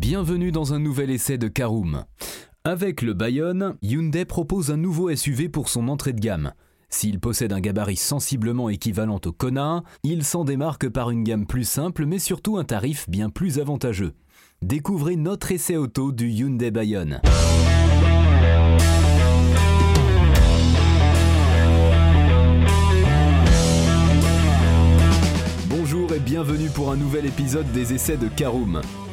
Bienvenue dans un nouvel essai de Caroom. Avec le Bayonne, Hyundai propose un nouveau SUV pour son entrée de gamme. S'il possède un gabarit sensiblement équivalent au Kona, il s'en démarque par une gamme plus simple mais surtout un tarif bien plus avantageux. Découvrez notre essai auto du Hyundai Bayonne. Bonjour et bienvenue pour un nouvel épisode des essais de Caroom.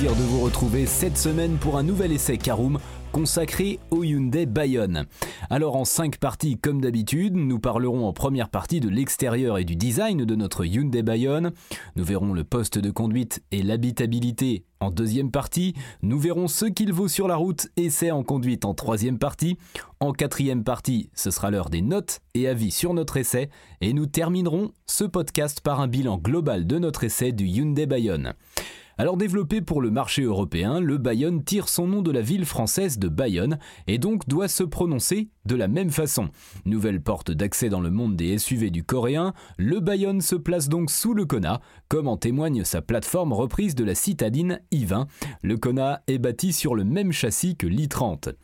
De vous retrouver cette semaine pour un nouvel essai Caroom consacré au Hyundai Bayonne. Alors en cinq parties comme d'habitude, nous parlerons en première partie de l'extérieur et du design de notre Hyundai Bayonne. Nous verrons le poste de conduite et l'habitabilité en deuxième partie. Nous verrons ce qu'il vaut sur la route, essai en conduite en troisième partie. En quatrième partie, ce sera l'heure des notes et avis sur notre essai. Et nous terminerons ce podcast par un bilan global de notre essai du Hyundai Bayonne. Alors développé pour le marché européen, le Bayonne tire son nom de la ville française de Bayonne et donc doit se prononcer de la même façon. Nouvelle porte d'accès dans le monde des SUV du coréen, le Bayonne se place donc sous le Kona, comme en témoigne sa plateforme reprise de la citadine i20. Le Kona est bâti sur le même châssis que l'i30.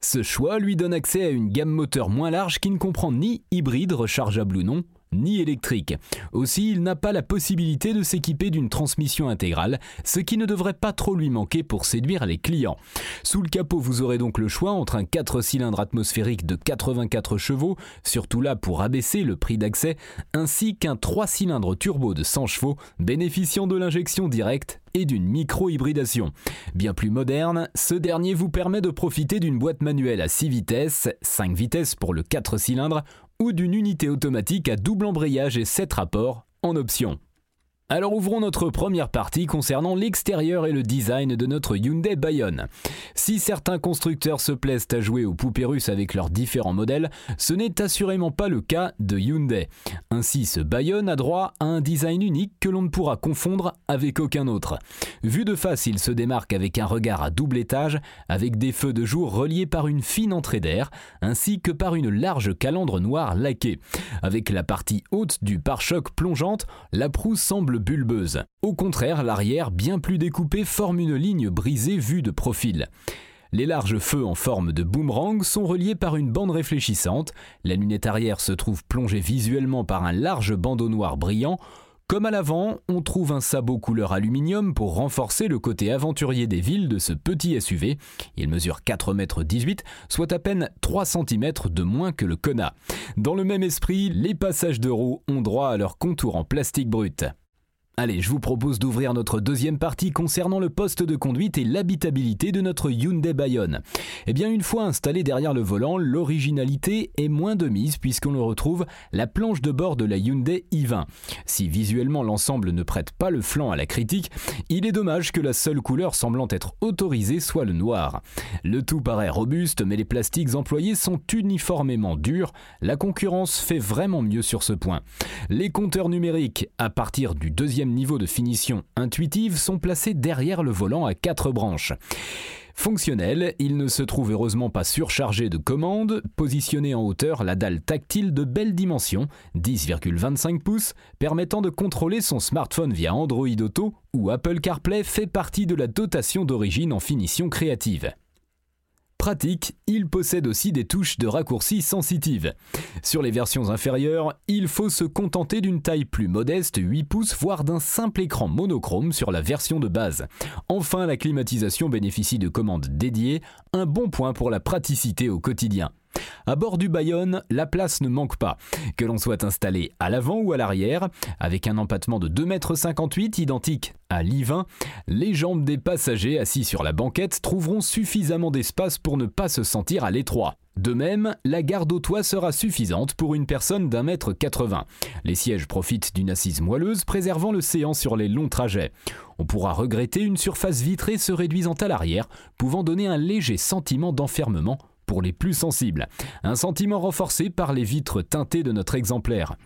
Ce choix lui donne accès à une gamme moteur moins large qui ne comprend ni hybride rechargeable ou non, ni électrique. Aussi, il n'a pas la possibilité de s'équiper d'une transmission intégrale, ce qui ne devrait pas trop lui manquer pour séduire les clients. Sous le capot, vous aurez donc le choix entre un 4 cylindres atmosphérique de 84 chevaux, surtout là pour abaisser le prix d'accès, ainsi qu'un 3 cylindres turbo de 100 chevaux, bénéficiant de l'injection directe et d'une micro-hybridation. Bien plus moderne, ce dernier vous permet de profiter d'une boîte manuelle à 6 vitesses, 5 vitesses pour le 4 cylindres, ou d'une unité automatique à double embrayage et 7 rapports en option. Alors ouvrons notre première partie concernant l'extérieur et le design de notre Hyundai Bayonne. Si certains constructeurs se plaisent à jouer aux poupées russes avec leurs différents modèles, ce n'est assurément pas le cas de Hyundai. Ainsi, ce Bayonne a droit à un design unique que l'on ne pourra confondre avec aucun autre. Vu de face, il se démarque avec un regard à double étage, avec des feux de jour reliés par une fine entrée d'air, ainsi que par une large calandre noire laquée. Avec la partie haute du pare-choc plongeante, la proue semble bulbeuse. Au contraire, l'arrière, bien plus découpé, forme une ligne brisée vue de profil. Les larges feux en forme de boomerang sont reliés par une bande réfléchissante. La lunette arrière se trouve plongée visuellement par un large bandeau noir brillant. Comme à l'avant, on trouve un sabot couleur aluminium pour renforcer le côté aventurier des villes de ce petit SUV. Il mesure 4,18 m, soit à peine 3 cm de moins que le Kona. Dans le même esprit, les passages de roues ont droit à leur contour en plastique brut. Allez, je vous propose d'ouvrir notre deuxième partie concernant le poste de conduite et l'habitabilité de notre Hyundai Bayonne. Eh bien, une fois installé derrière le volant, l'originalité est moins de mise puisqu'on le retrouve la planche de bord de la Hyundai i20. Si visuellement l'ensemble ne prête pas le flanc à la critique, il est dommage que la seule couleur semblant être autorisée soit le noir. Le tout paraît robuste, mais les plastiques employés sont uniformément durs. La concurrence fait vraiment mieux sur ce point. Les compteurs numériques, à partir du deuxième niveau de finition intuitive sont placés derrière le volant à quatre branches. Fonctionnel, il ne se trouve heureusement pas surchargé de commandes, positionné en hauteur la dalle tactile de belle dimension, 10,25 pouces, permettant de contrôler son smartphone via Android Auto ou Apple CarPlay fait partie de la dotation d'origine en finition créative. Pratique, il possède aussi des touches de raccourci sensitives. Sur les versions inférieures, il faut se contenter d'une taille plus modeste, 8 pouces, voire d'un simple écran monochrome sur la version de base. Enfin, la climatisation bénéficie de commandes dédiées, un bon point pour la praticité au quotidien. À bord du Bayonne, la place ne manque pas. Que l'on soit installé à l'avant ou à l'arrière, avec un empattement de 2,58 m identique à l'i20, les jambes des passagers assis sur la banquette trouveront suffisamment d'espace pour ne pas se sentir à l'étroit. De même, la garde au toit sera suffisante pour une personne d'un mètre 80. Les sièges profitent d'une assise moelleuse préservant le séant sur les longs trajets. On pourra regretter une surface vitrée se réduisant à l'arrière, pouvant donner un léger sentiment d'enfermement pour les plus sensibles. Un sentiment renforcé par les vitres teintées de notre exemplaire.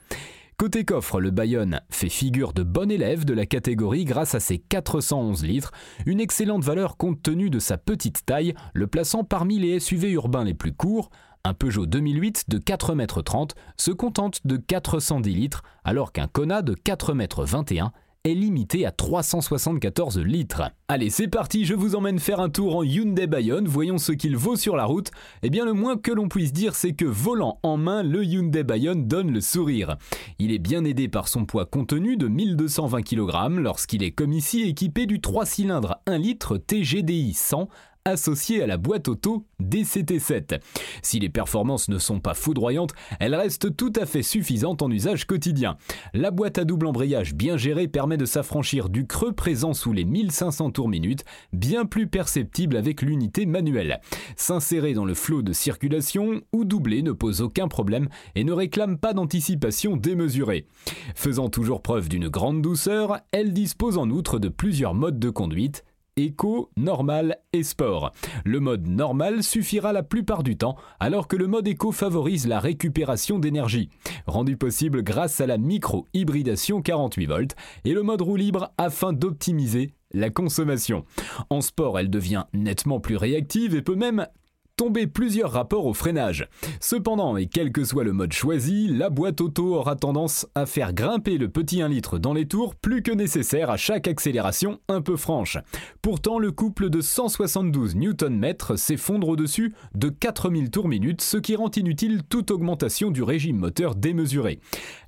Côté coffre, le Bayonne fait figure de bon élève de la catégorie grâce à ses 411 litres, une excellente valeur compte tenu de sa petite taille, le plaçant parmi les SUV urbains les plus courts. Un Peugeot 2008 de 4,30 m se contente de 410 litres, alors qu'un Kona de 4,21 m est limité à 374 litres. Allez, c'est parti, je vous emmène faire un tour en Hyundai Bayonne, voyons ce qu'il vaut sur la route. Eh bien, le moins que l'on puisse dire, c'est que volant en main, le Hyundai Bayonne donne le sourire. Il est bien aidé par son poids contenu de 1220 kg lorsqu'il est comme ici équipé du 3 cylindres 1 litre TGDI 100 associée à la boîte auto DCT7. Si les performances ne sont pas foudroyantes, elles restent tout à fait suffisantes en usage quotidien. La boîte à double embrayage bien gérée permet de s'affranchir du creux présent sous les 1500 tours minute, bien plus perceptible avec l'unité manuelle. S'insérer dans le flot de circulation ou doubler ne pose aucun problème et ne réclame pas d'anticipation démesurée. Faisant toujours preuve d'une grande douceur, elle dispose en outre de plusieurs modes de conduite Éco, normal et sport. Le mode normal suffira la plupart du temps, alors que le mode éco favorise la récupération d'énergie, rendu possible grâce à la micro-hybridation 48 volts, et le mode roue libre afin d'optimiser la consommation. En sport, elle devient nettement plus réactive et peut même tomber plusieurs rapports au freinage. Cependant, et quel que soit le mode choisi, la boîte auto aura tendance à faire grimper le petit 1 litre dans les tours plus que nécessaire à chaque accélération un peu franche. Pourtant, le couple de 172 Nm s'effondre au-dessus de 4000 tours minute, ce qui rend inutile toute augmentation du régime moteur démesuré.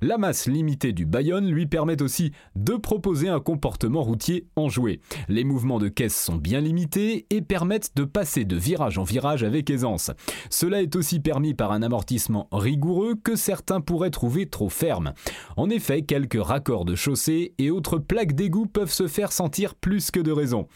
La masse limitée du Bayonne lui permet aussi de proposer un comportement routier enjoué. Les mouvements de caisse sont bien limités et permettent de passer de virage en virage avec aisance. Cela est aussi permis par un amortissement rigoureux que certains pourraient trouver trop ferme. En effet, quelques raccords de chaussée et autres plaques d'égout peuvent se faire sentir plus que de raison.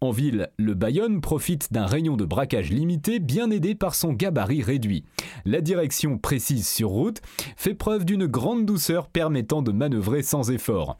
En ville, le Bayonne profite d'un rayon de braquage limité bien aidé par son gabarit réduit. La direction précise sur route fait preuve d'une grande douceur permettant de manœuvrer sans effort.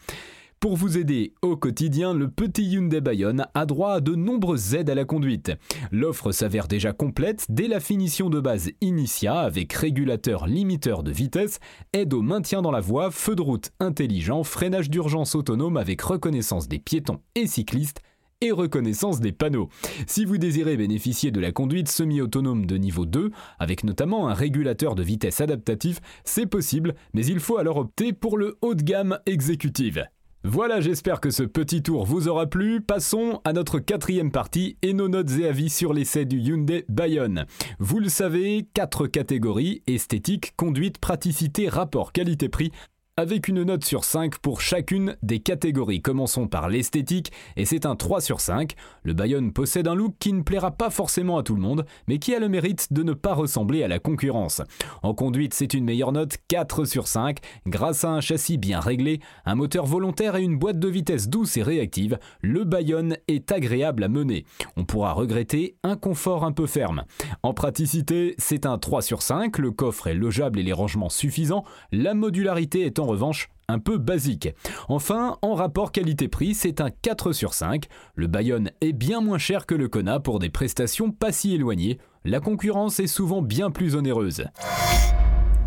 Pour vous aider au quotidien, le petit Hyundai Bayonne a droit à de nombreuses aides à la conduite. L'offre s'avère déjà complète dès la finition de base Initia avec régulateur limiteur de vitesse, aide au maintien dans la voie, feu de route intelligent, freinage d'urgence autonome avec reconnaissance des piétons et cyclistes, et reconnaissance des panneaux. Si vous désirez bénéficier de la conduite semi-autonome de niveau 2, avec notamment un régulateur de vitesse adaptatif, c'est possible, mais il faut alors opter pour le haut de gamme exécutive. Voilà, j'espère que ce petit tour vous aura plu. Passons à notre quatrième partie et nos notes et avis sur l'essai du Hyundai Bayonne. Vous le savez, quatre catégories esthétique, conduite, praticité, rapport qualité-prix avec une note sur 5 pour chacune des catégories. Commençons par l'esthétique, et c'est un 3 sur 5. Le Bayonne possède un look qui ne plaira pas forcément à tout le monde, mais qui a le mérite de ne pas ressembler à la concurrence. En conduite, c'est une meilleure note 4 sur 5. Grâce à un châssis bien réglé, un moteur volontaire et une boîte de vitesse douce et réactive, le Bayonne est agréable à mener. On pourra regretter un confort un peu ferme. En praticité, c'est un 3 sur 5. Le coffre est logeable et les rangements suffisants. La modularité en revanche un peu basique. Enfin, en rapport qualité-prix, c'est un 4 sur 5. Le Bayonne est bien moins cher que le Kona pour des prestations pas si éloignées. La concurrence est souvent bien plus onéreuse.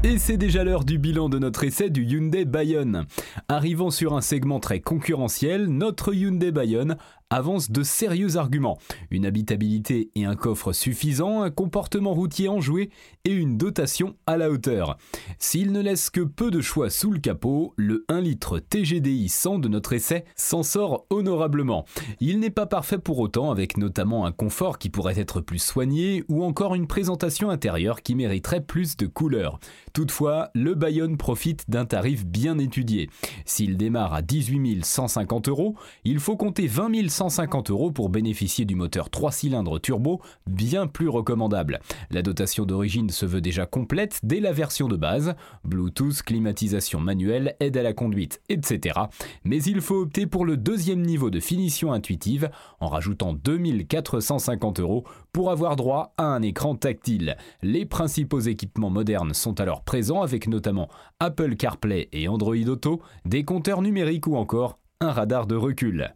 Et c'est déjà l'heure du bilan de notre essai du Hyundai Bayonne. Arrivant sur un segment très concurrentiel, notre Hyundai Bayonne avance de sérieux arguments. Une habitabilité et un coffre suffisant, un comportement routier enjoué et une dotation à la hauteur. S'il ne laisse que peu de choix sous le capot, le 1 litre TGDI 100 de notre essai s'en sort honorablement. Il n'est pas parfait pour autant avec notamment un confort qui pourrait être plus soigné ou encore une présentation intérieure qui mériterait plus de couleur. Toutefois, le Bayonne profite d'un tarif bien étudié. S'il démarre à 18 150 euros, il faut compter 20 150 euros pour bénéficier du moteur 3 cylindres turbo bien plus recommandable. La dotation d'origine se veut déjà complète dès la version de base, Bluetooth, climatisation manuelle, aide à la conduite, etc. Mais il faut opter pour le deuxième niveau de finition intuitive en rajoutant 2450 euros pour avoir droit à un écran tactile. Les principaux équipements modernes sont alors présents avec notamment Apple CarPlay et Android Auto, des compteurs numériques ou encore un radar de recul.